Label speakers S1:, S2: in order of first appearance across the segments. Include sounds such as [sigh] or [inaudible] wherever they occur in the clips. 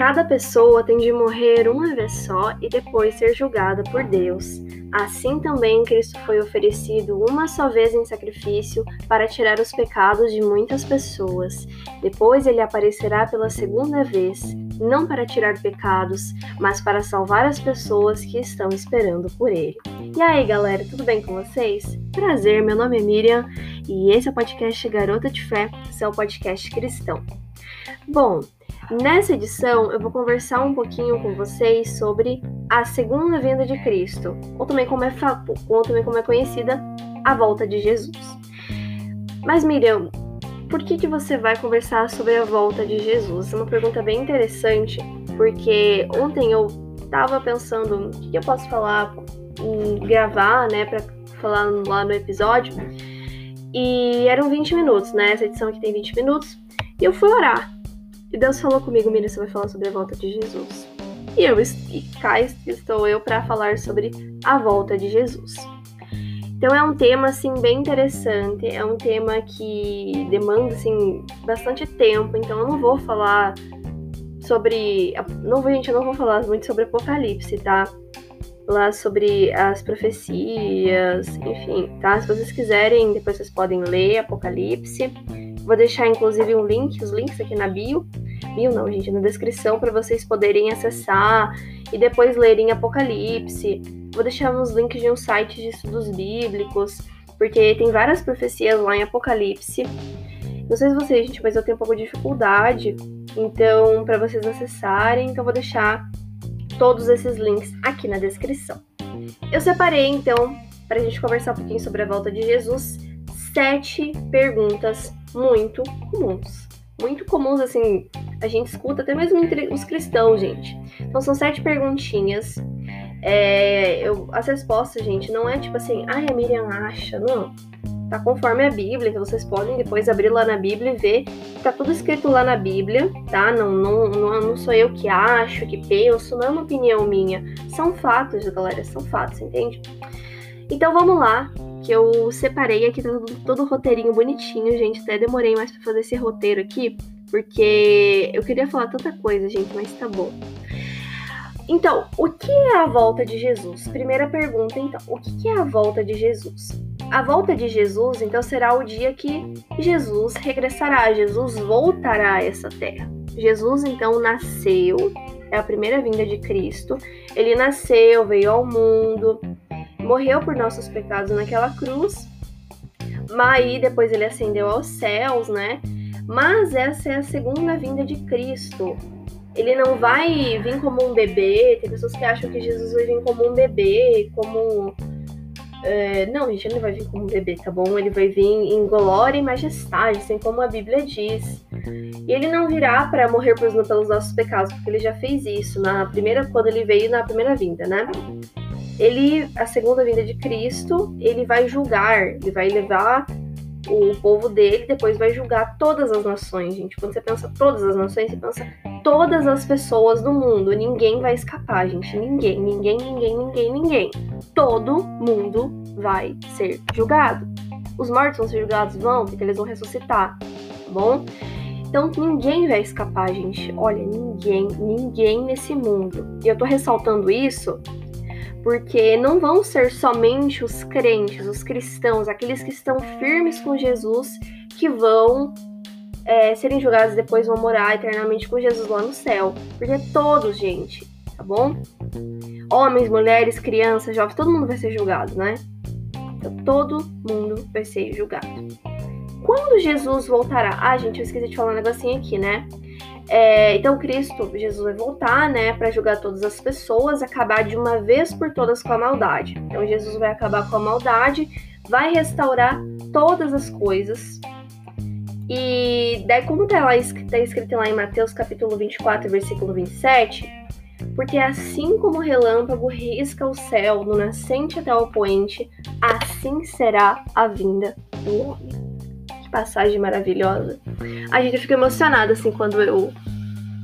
S1: Cada pessoa tem de morrer uma vez só e depois ser julgada por Deus. Assim também Cristo foi oferecido uma só vez em sacrifício para tirar os pecados de muitas pessoas. Depois ele aparecerá pela segunda vez, não para tirar pecados, mas para salvar as pessoas que estão esperando por ele. E aí, galera, tudo bem com vocês? Prazer, meu nome é Miriam e esse é o podcast Garota de Fé, seu podcast cristão. Bom, Nessa edição, eu vou conversar um pouquinho com vocês sobre a segunda vinda de Cristo, ou também como é, ou também como é conhecida a volta de Jesus. Mas Miriam, por que, que você vai conversar sobre a volta de Jesus? É uma pergunta bem interessante, porque ontem eu estava pensando o que, que eu posso falar, gravar, né, para falar lá no episódio, e eram 20 minutos, né? Essa edição aqui tem 20 minutos, e eu fui orar. E Deus falou comigo, Miriam, você vai falar sobre a volta de Jesus. E eu e cá estou eu para falar sobre a volta de Jesus. Então é um tema assim bem interessante, é um tema que demanda assim bastante tempo, então eu não vou falar sobre, não gente, eu não vou falar muito sobre Apocalipse, tá? Lá sobre as profecias, enfim, tá? Se vocês quiserem, depois vocês podem ler Apocalipse. Vou deixar inclusive um link, os links aqui na bio. Bio não, gente, na descrição para vocês poderem acessar e depois lerem Apocalipse. Vou deixar uns links de um site de estudos bíblicos, porque tem várias profecias lá em Apocalipse. Não sei se vocês, gente, mas eu tenho um pouco de dificuldade. Então, para vocês acessarem, então vou deixar todos esses links aqui na descrição. Eu separei, então, para a gente conversar um pouquinho sobre a volta de Jesus, sete perguntas muito comuns. Muito comuns, assim, a gente escuta até mesmo entre os cristãos, gente. Então são sete perguntinhas. É, eu, as respostas, gente, não é tipo assim, ai, a Miriam acha, não. Tá conforme a Bíblia, que vocês podem depois abrir lá na Bíblia e ver. Tá tudo escrito lá na Bíblia, tá? Não, não, não, não sou eu que acho, que penso, não é uma opinião minha. São fatos, galera, são fatos, entende? Então vamos lá, que eu separei aqui todo, todo o roteirinho bonitinho, gente. Até demorei mais para fazer esse roteiro aqui, porque eu queria falar tanta coisa, gente, mas tá bom. Então, o que é a volta de Jesus? Primeira pergunta, então, o que é a volta de Jesus? A volta de Jesus, então, será o dia que Jesus regressará, Jesus voltará a essa terra. Jesus, então, nasceu, é a primeira vinda de Cristo. Ele nasceu, veio ao mundo, morreu por nossos pecados naquela cruz, mas aí depois ele ascendeu aos céus, né? Mas essa é a segunda vinda de Cristo. Ele não vai vir como um bebê. Tem pessoas que acham que Jesus vai vir como um bebê, como. É, não, gente, ele não vai vir como um bebê, tá bom? Ele vai vir em glória e majestade, assim como a Bíblia diz. E ele não virá para morrer pelos nossos pecados, porque ele já fez isso na primeira, quando ele veio na primeira vinda, né? Ele, a segunda vinda de Cristo, ele vai julgar, ele vai levar o povo dele, depois vai julgar todas as nações, gente. Quando você pensa todas as nações, você pensa todas as pessoas do mundo. Ninguém vai escapar, gente. Ninguém, ninguém, ninguém, ninguém, ninguém. Todo mundo vai ser julgado. Os mortos vão ser julgados? Vão, porque eles vão ressuscitar, tá bom? Então ninguém vai escapar, gente. Olha, ninguém, ninguém nesse mundo. E eu tô ressaltando isso porque não vão ser somente os crentes, os cristãos, aqueles que estão firmes com Jesus, que vão é, serem julgados depois vão morar eternamente com Jesus lá no céu. Porque todos, gente, tá bom? Homens, mulheres, crianças, jovens, todo mundo vai ser julgado, né? Então, todo mundo vai ser julgado. Quando Jesus voltará? Ah, gente, eu esqueci de falar um negocinho aqui, né? É, então Cristo, Jesus vai voltar, né, para julgar todas as pessoas, acabar de uma vez por todas com a maldade. Então Jesus vai acabar com a maldade, vai restaurar todas as coisas. E daí, como tá, lá, tá escrito lá em Mateus capítulo 24, versículo 27, porque assim como o relâmpago risca o céu no nascente até o poente, assim será a vinda do homem passagem maravilhosa. A gente fica emocionada assim quando eu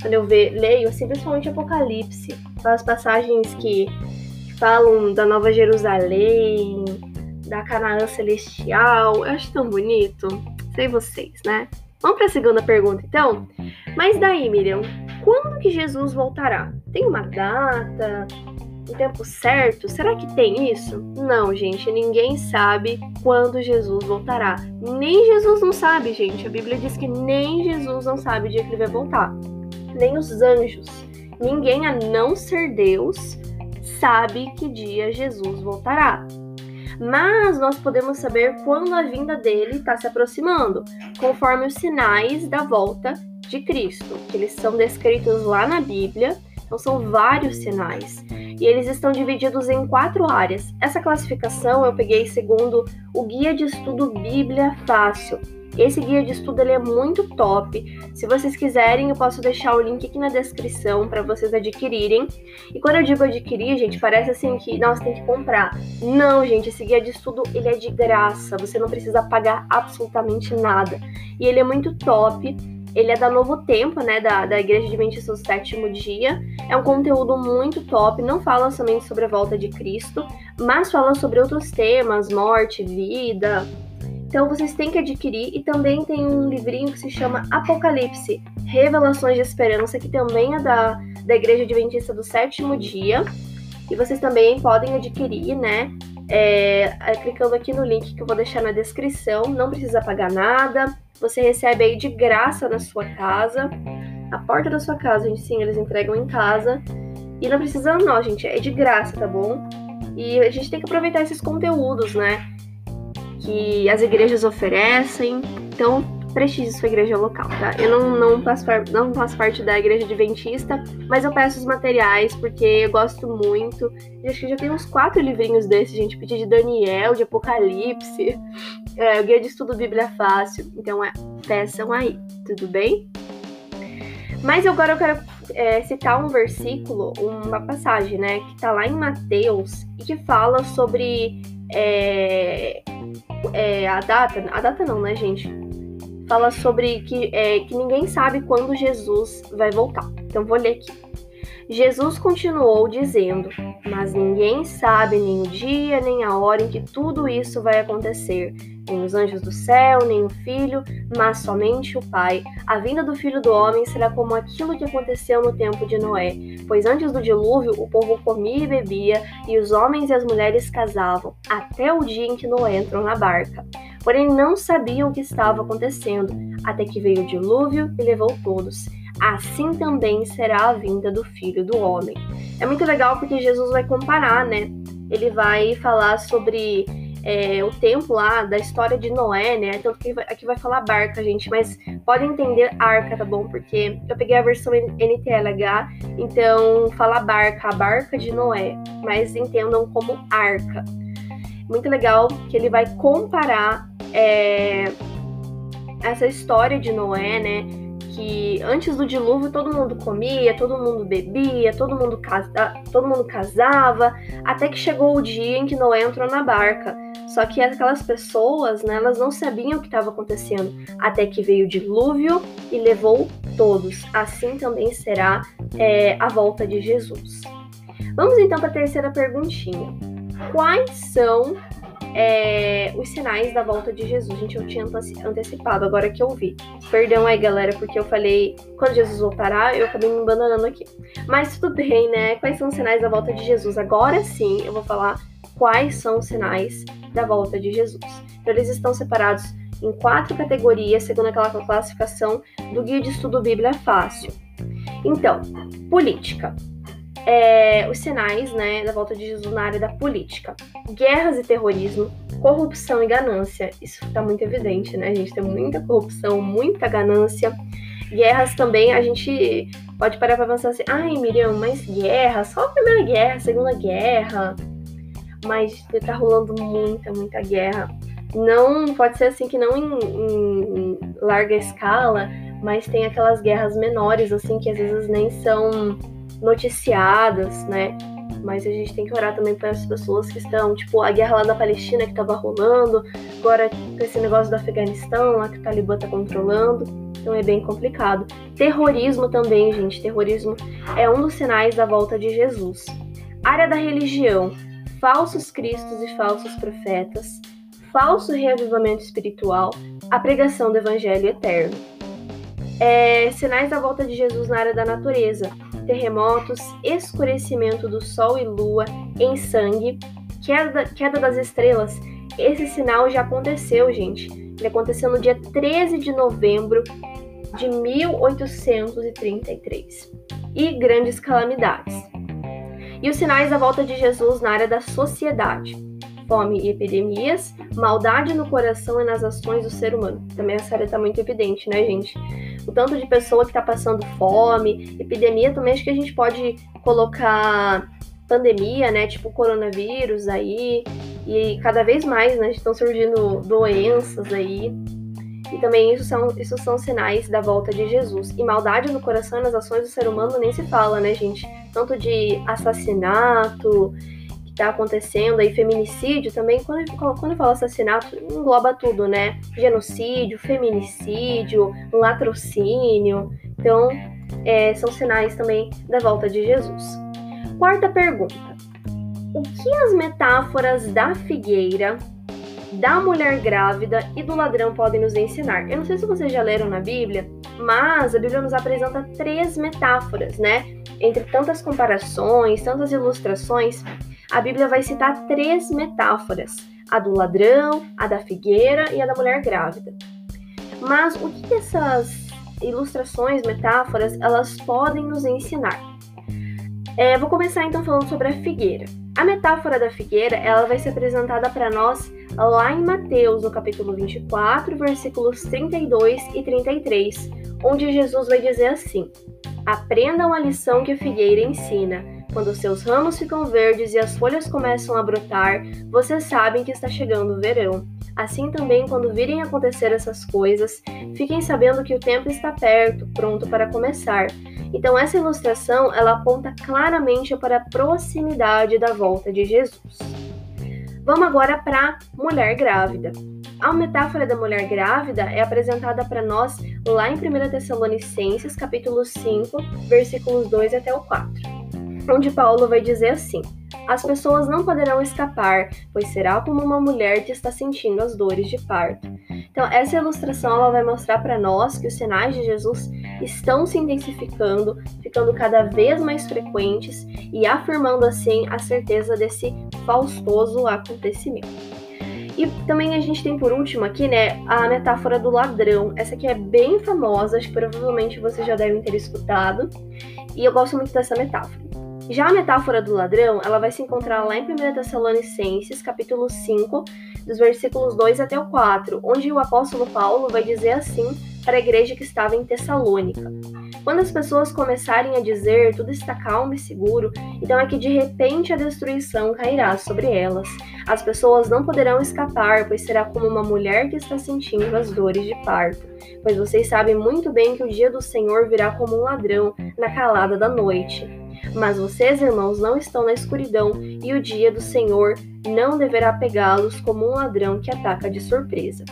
S1: quando eu ve, leio, assim, principalmente Apocalipse, aquelas passagens que falam da Nova Jerusalém, da Canaã celestial. Eu acho tão bonito. Sei vocês, né? Vamos para a segunda pergunta, então? Mas daí, Miriam, quando que Jesus voltará? Tem uma data? Um tempo certo? Será que tem isso? Não, gente, ninguém sabe quando Jesus voltará. Nem Jesus não sabe, gente. A Bíblia diz que nem Jesus não sabe o dia que ele vai voltar. Nem os anjos. Ninguém, a não ser Deus, sabe que dia Jesus voltará. Mas nós podemos saber quando a vinda dele está se aproximando, conforme os sinais da volta de Cristo, que eles são descritos lá na Bíblia. Então são vários sinais. E eles estão divididos em quatro áreas. Essa classificação eu peguei segundo o Guia de Estudo Bíblia Fácil, esse guia de estudo ele é muito top. Se vocês quiserem, eu posso deixar o link aqui na descrição para vocês adquirirem. E quando eu digo adquirir, gente, parece assim que nós tem que comprar. Não, gente, esse guia de estudo ele é de graça. Você não precisa pagar absolutamente nada. E ele é muito top. Ele é da Novo Tempo, né, da, da Igreja Adventista do Sétimo Dia. É um conteúdo muito top, não fala somente sobre a volta de Cristo, mas fala sobre outros temas, morte, vida, então vocês têm que adquirir e também tem um livrinho que se chama Apocalipse, Revelações de Esperança, que também é da, da Igreja Adventista do Sétimo Dia. E vocês também podem adquirir, né? É, clicando aqui no link que eu vou deixar na descrição. Não precisa pagar nada. Você recebe aí de graça na sua casa. A porta da sua casa, gente, sim, eles entregam em casa. E não precisa não, gente, é de graça, tá bom? E a gente tem que aproveitar esses conteúdos, né? que as igrejas oferecem. Então, prestigie sua igreja local, tá? Eu não, não, faço, não faço parte da igreja adventista, mas eu peço os materiais porque eu gosto muito. E acho que já tem uns quatro livrinhos desses, gente. Pedi de Daniel, de Apocalipse, [laughs] é, Guia de Estudo Bíblia Fácil. Então, é, peçam aí, tudo bem? Mas agora eu quero é, citar um versículo, uma passagem, né, que tá lá em Mateus e que fala sobre é, é, a data, a data não, né, gente? Fala sobre que, é, que ninguém sabe quando Jesus vai voltar. Então vou ler aqui. Jesus continuou dizendo: Mas ninguém sabe nem o dia nem a hora em que tudo isso vai acontecer, nem os anjos do céu, nem o filho, mas somente o Pai. A vinda do filho do homem será como aquilo que aconteceu no tempo de Noé, pois antes do dilúvio o povo comia e bebia, e os homens e as mulheres casavam, até o dia em que Noé entrou na barca. Porém, não sabiam o que estava acontecendo, até que veio o dilúvio e levou todos assim também será a vinda do Filho do Homem. É muito legal porque Jesus vai comparar, né? Ele vai falar sobre é, o tempo lá da história de Noé, né? Que aqui vai falar barca, gente, mas pode entender arca, tá bom? Porque eu peguei a versão NTLH, então fala barca, a barca de Noé, mas entendam como arca. Muito legal que ele vai comparar é, essa história de Noé, né? Que antes do dilúvio todo mundo comia, todo mundo bebia, todo mundo, casa, todo mundo casava, até que chegou o dia em que Noé entrou na barca. Só que aquelas pessoas, né, elas não sabiam o que estava acontecendo, até que veio o dilúvio e levou todos. Assim também será é, a volta de Jesus. Vamos então para a terceira perguntinha. Quais são é, os sinais da volta de Jesus. Gente, eu tinha antecipado, agora que eu vi. Perdão aí, galera, porque eu falei quando Jesus voltará, eu acabei me abandonando aqui. Mas tudo bem, né? Quais são os sinais da volta de Jesus? Agora sim, eu vou falar quais são os sinais da volta de Jesus. Então, eles estão separados em quatro categorias, segundo aquela classificação do Guia de Estudo Bíblia Fácil. Então, política é, os sinais né, da volta de Jesus na área da política. Guerras e terrorismo, corrupção e ganância. Isso está muito evidente, né? A gente tem muita corrupção, muita ganância. Guerras também, a gente pode parar para pensar assim, ai Miriam, mas guerra, só a Primeira Guerra, a Segunda Guerra. Mas tá rolando muita, muita guerra. Não pode ser assim que não em, em larga escala, mas tem aquelas guerras menores, assim, que às vezes nem são noticiadas, né? Mas a gente tem que orar também para as pessoas que estão, tipo, a guerra lá da Palestina que estava rolando, agora esse negócio do Afeganistão lá que o Talibã está controlando. Então é bem complicado. Terrorismo também, gente. Terrorismo é um dos sinais da volta de Jesus. Área da religião: falsos cristos e falsos profetas, falso reavivamento espiritual, a pregação do evangelho eterno. É, sinais da volta de Jesus na área da natureza: terremotos, escurecimento do sol e lua em sangue, queda, queda das estrelas. Esse sinal já aconteceu, gente. Ele aconteceu no dia 13 de novembro de 1833. E grandes calamidades. E os sinais da volta de Jesus na área da sociedade: fome e epidemias, maldade no coração e nas ações do ser humano. Também essa área está muito evidente, né, gente? O tanto de pessoa que está passando fome, epidemia também acho que a gente pode colocar pandemia, né? Tipo coronavírus aí. E cada vez mais, né? Estão surgindo doenças aí. E também isso são, isso são sinais da volta de Jesus. E maldade no coração e nas ações do ser humano nem se fala, né, gente? Tanto de assassinato que tá acontecendo aí, feminicídio também. Quando, quando eu falo assassinato, engloba tudo, né? Genocídio, feminicídio, latrocínio. Então, é, são sinais também da volta de Jesus. Quarta pergunta. O que as metáforas da figueira da mulher grávida e do ladrão podem nos ensinar. Eu não sei se vocês já leram na Bíblia, mas a Bíblia nos apresenta três metáforas, né? Entre tantas comparações, tantas ilustrações, a Bíblia vai citar três metáforas: a do ladrão, a da figueira e a da mulher grávida. Mas o que essas ilustrações, metáforas, elas podem nos ensinar? É, vou começar então falando sobre a figueira. A metáfora da figueira, ela vai ser apresentada para nós lá em Mateus, no capítulo 24, versículos 32 e 33, onde Jesus vai dizer assim: Aprendam a lição que a figueira ensina. Quando seus ramos ficam verdes e as folhas começam a brotar, vocês sabem que está chegando o verão. Assim também, quando virem acontecer essas coisas, fiquem sabendo que o tempo está perto, pronto para começar. Então essa ilustração, ela aponta claramente para a proximidade da volta de Jesus. Vamos agora para mulher grávida. A metáfora da mulher grávida é apresentada para nós lá em 1 Tessalonicenses, capítulo 5, versículos 2 até o 4, onde Paulo vai dizer assim: As pessoas não poderão escapar, pois será como uma mulher que está sentindo as dores de parto. Então, essa ilustração ela vai mostrar para nós que os sinais de Jesus estão se intensificando, ficando cada vez mais frequentes e afirmando assim a certeza desse faustoso acontecimento. E também a gente tem por último aqui, né, a metáfora do ladrão. Essa aqui é bem famosa, acho que provavelmente vocês já devem ter escutado. E eu gosto muito dessa metáfora. Já a metáfora do ladrão, ela vai se encontrar lá em 1 Tessalonicenses, capítulo 5, dos versículos 2 até o 4, onde o apóstolo Paulo vai dizer assim para a igreja que estava em Tessalônica. Quando as pessoas começarem a dizer tudo está calmo e seguro, então é que de repente a destruição cairá sobre elas. As pessoas não poderão escapar, pois será como uma mulher que está sentindo as dores de parto. Pois vocês sabem muito bem que o dia do Senhor virá como um ladrão na calada da noite. Mas vocês, irmãos, não estão na escuridão, e o dia do Senhor não deverá pegá-los como um ladrão que ataca de surpresa.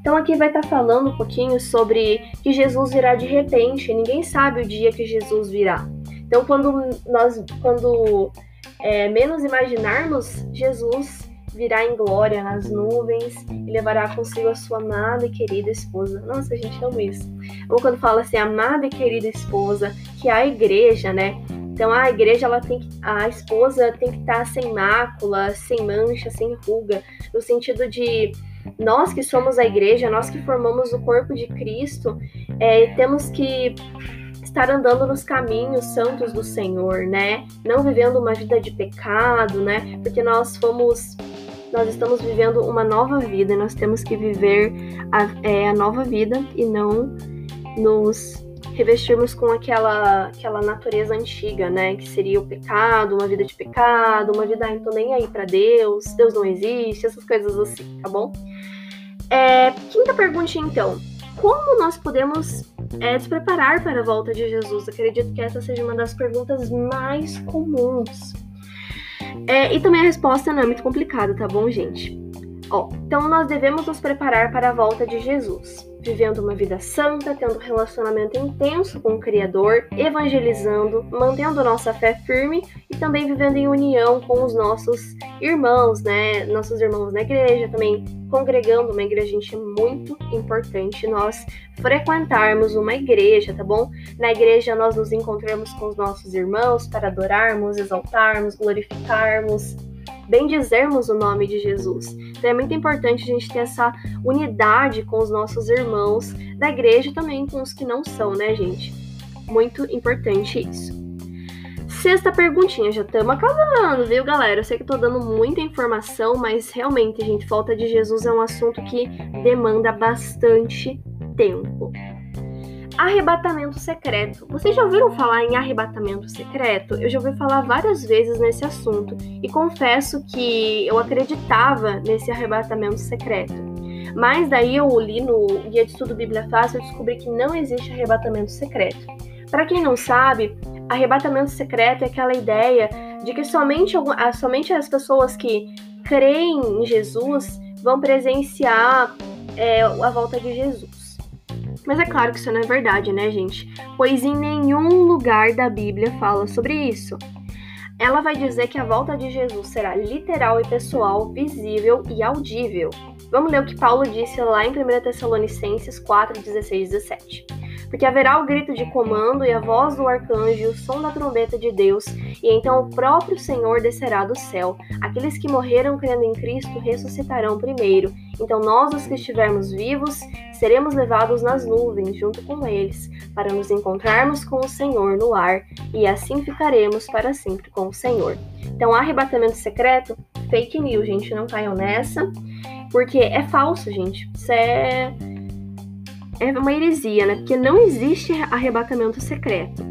S1: Então aqui vai estar tá falando um pouquinho sobre que Jesus virá de repente, ninguém sabe o dia que Jesus virá. Então quando nós, quando é, menos imaginarmos, Jesus virá em glória nas nuvens e levará consigo a sua amada e querida esposa. Nossa, a gente ama isso. Ou quando fala assim, amada e querida esposa, que é a igreja, né? Então a igreja ela tem que, a esposa tem que estar sem mácula, sem mancha, sem ruga, no sentido de nós que somos a igreja, nós que formamos o corpo de Cristo, é, temos que estar andando nos caminhos santos do Senhor, né? Não vivendo uma vida de pecado, né? Porque nós fomos, nós estamos vivendo uma nova vida, nós temos que viver a, é, a nova vida e não nos revestirmos com aquela, aquela natureza antiga, né? Que seria o pecado, uma vida de pecado, uma vida, então nem aí para Deus, Deus não existe, essas coisas assim, tá bom? É, quinta pergunta, então. Como nós podemos é, nos preparar para a volta de Jesus? Acredito que essa seja uma das perguntas mais comuns. É, e também a resposta não é muito complicada, tá bom, gente? Ó, então nós devemos nos preparar para a volta de Jesus vivendo uma vida santa, tendo relacionamento intenso com o Criador, evangelizando, mantendo nossa fé firme e também vivendo em união com os nossos irmãos, né? Nossos irmãos na igreja, também congregando uma igreja, gente, é muito importante nós frequentarmos uma igreja, tá bom? Na igreja nós nos encontramos com os nossos irmãos para adorarmos, exaltarmos, glorificarmos, bendizermos o nome de Jesus. Então é muito importante a gente ter essa unidade com os nossos irmãos da igreja e também com os que não são, né, gente? Muito importante isso. Sexta perguntinha, já estamos acabando, viu, galera? Eu sei que tô dando muita informação, mas realmente, gente, falta de Jesus é um assunto que demanda bastante tempo. Arrebatamento secreto. Vocês já ouviram falar em arrebatamento secreto? Eu já ouvi falar várias vezes nesse assunto e confesso que eu acreditava nesse arrebatamento secreto. Mas daí eu li no Guia de Estudo Bíblia Fácil e descobri que não existe arrebatamento secreto. Para quem não sabe, arrebatamento secreto é aquela ideia de que somente, somente as pessoas que creem em Jesus vão presenciar é, a volta de Jesus. Mas é claro que isso não é verdade, né, gente? Pois em nenhum lugar da Bíblia fala sobre isso. Ela vai dizer que a volta de Jesus será literal e pessoal, visível e audível. Vamos ler o que Paulo disse lá em 1 Tessalonicenses 4, 16 e 17 porque haverá o grito de comando e a voz do arcanjo e o som da trombeta de Deus, e então o próprio Senhor descerá do céu. Aqueles que morreram crendo em Cristo ressuscitarão primeiro. Então nós, os que estivermos vivos, seremos levados nas nuvens junto com eles, para nos encontrarmos com o Senhor no ar, e assim ficaremos para sempre com o Senhor. Então, arrebatamento secreto, fake news, gente, não caiam nessa, porque é falso, gente. Isso é é uma heresia, né? Porque não existe arrebatamento secreto.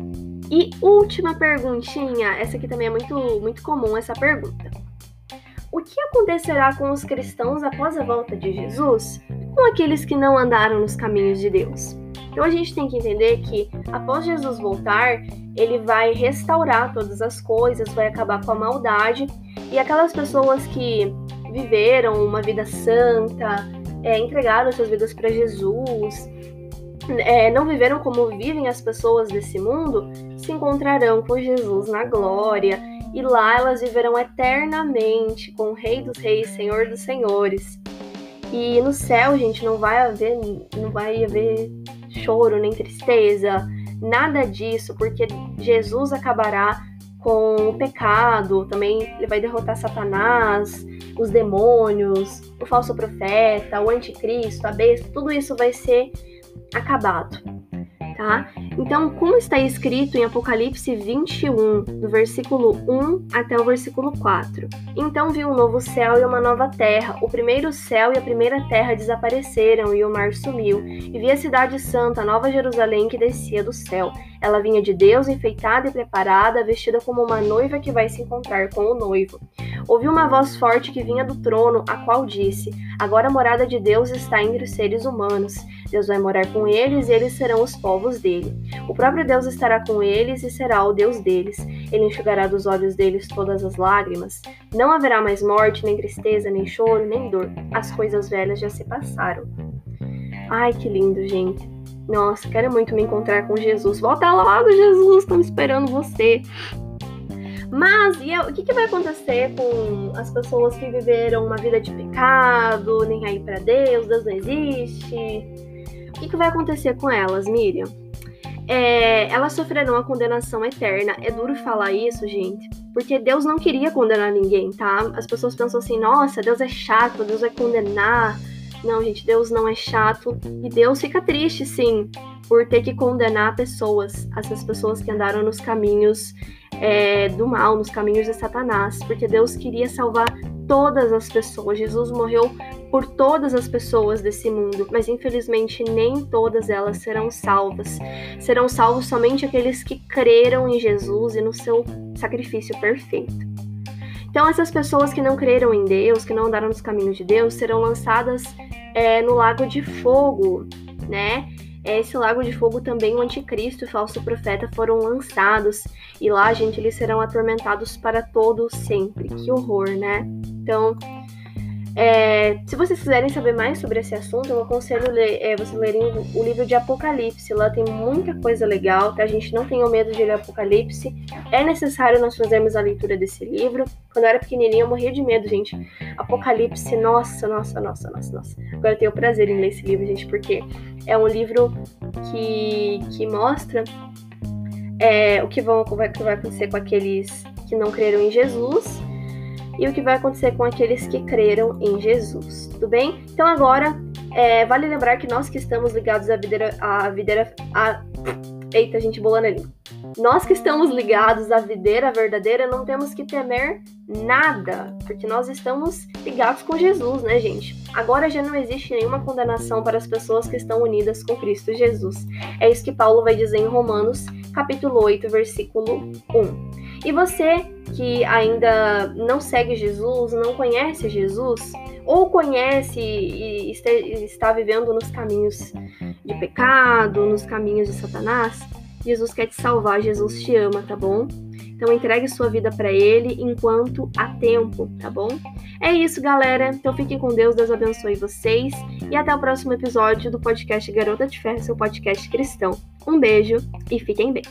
S1: E última perguntinha, essa aqui também é muito, muito comum essa pergunta. O que acontecerá com os cristãos após a volta de Jesus? Com aqueles que não andaram nos caminhos de Deus? Então a gente tem que entender que após Jesus voltar, ele vai restaurar todas as coisas, vai acabar com a maldade e aquelas pessoas que viveram uma vida santa, é, entregaram suas vidas para Jesus, é, não viveram como vivem as pessoas desse mundo, se encontrarão com Jesus na glória, e lá elas viverão eternamente com o Rei dos Reis, Senhor dos Senhores. E no céu, gente, não vai haver, não vai haver choro nem tristeza, nada disso, porque Jesus acabará com o pecado, também ele vai derrotar Satanás, os demônios, o falso profeta, o anticristo, a besta, tudo isso vai ser acabado tá? Então, como está escrito em Apocalipse 21, do versículo 1 até o versículo 4. Então vi um novo céu e uma nova terra. O primeiro céu e a primeira terra desapareceram e o mar sumiu. E vi a cidade santa, a nova Jerusalém, que descia do céu. Ela vinha de Deus, enfeitada e preparada, vestida como uma noiva que vai se encontrar com o noivo. Ouvi uma voz forte que vinha do trono, a qual disse: Agora a morada de Deus está entre os seres humanos. Deus vai morar com eles e eles serão os povos dele. O próprio Deus estará com eles e será o Deus deles. Ele enxugará dos olhos deles todas as lágrimas. Não haverá mais morte, nem tristeza, nem choro, nem dor. As coisas velhas já se passaram. Ai, que lindo, gente. Nossa, quero muito me encontrar com Jesus. Volta logo, Jesus, estamos esperando você. Mas e o que, que vai acontecer com as pessoas que viveram uma vida de pecado, nem aí para Deus, Deus não existe? O que, que vai acontecer com elas, Miriam? É, elas sofrerão a condenação eterna. É duro falar isso, gente, porque Deus não queria condenar ninguém, tá? As pessoas pensam assim: nossa, Deus é chato, Deus vai condenar. Não, gente, Deus não é chato e Deus fica triste, sim, por ter que condenar pessoas, essas pessoas que andaram nos caminhos é, do mal, nos caminhos de Satanás, porque Deus queria salvar todas as pessoas. Jesus morreu por todas as pessoas desse mundo, mas infelizmente nem todas elas serão salvas. Serão salvos somente aqueles que creram em Jesus e no seu sacrifício perfeito. Então, essas pessoas que não creram em Deus, que não andaram nos caminhos de Deus, serão lançadas é, no lago de fogo, né? Esse lago de fogo também o anticristo e o falso profeta foram lançados. E lá, gente, eles serão atormentados para todo sempre. Que horror, né? Então, É, se vocês quiserem saber mais sobre esse assunto, eu aconselho ler, é, você lerem o livro de Apocalipse. Lá tem muita coisa legal, tá? A gente não tenha medo de ler Apocalipse. É necessário nós fazermos a leitura desse livro. Quando eu era pequenininha, eu morria de medo, gente. Apocalipse, nossa, nossa, nossa, nossa, nossa. Agora eu tenho o prazer em ler esse livro, gente, porque é um livro que, que mostra é, o que, vão, que vai acontecer com aqueles que não creram em Jesus e o que vai acontecer com aqueles que creram em Jesus. Tudo bem? Então agora, é, vale lembrar que nós que estamos ligados à videira, à videira, à... Eita, gente, bolando ali. Nós que estamos ligados à videira verdadeira não temos que temer nada, porque nós estamos ligados com Jesus, né, gente? Agora já não existe nenhuma condenação para as pessoas que estão unidas com Cristo Jesus. É isso que Paulo vai dizer em Romanos, capítulo 8, versículo 1. E você que ainda não segue Jesus, não conhece Jesus, ou conhece e está vivendo nos caminhos de pecado, nos caminhos de Satanás, Jesus quer te salvar, Jesus te ama, tá bom? Então entregue sua vida para ele enquanto há tempo, tá bom? É isso, galera. Então fiquem com Deus, Deus abençoe vocês e até o próximo episódio do podcast Garota de Ferro, seu podcast cristão. Um beijo e fiquem bem.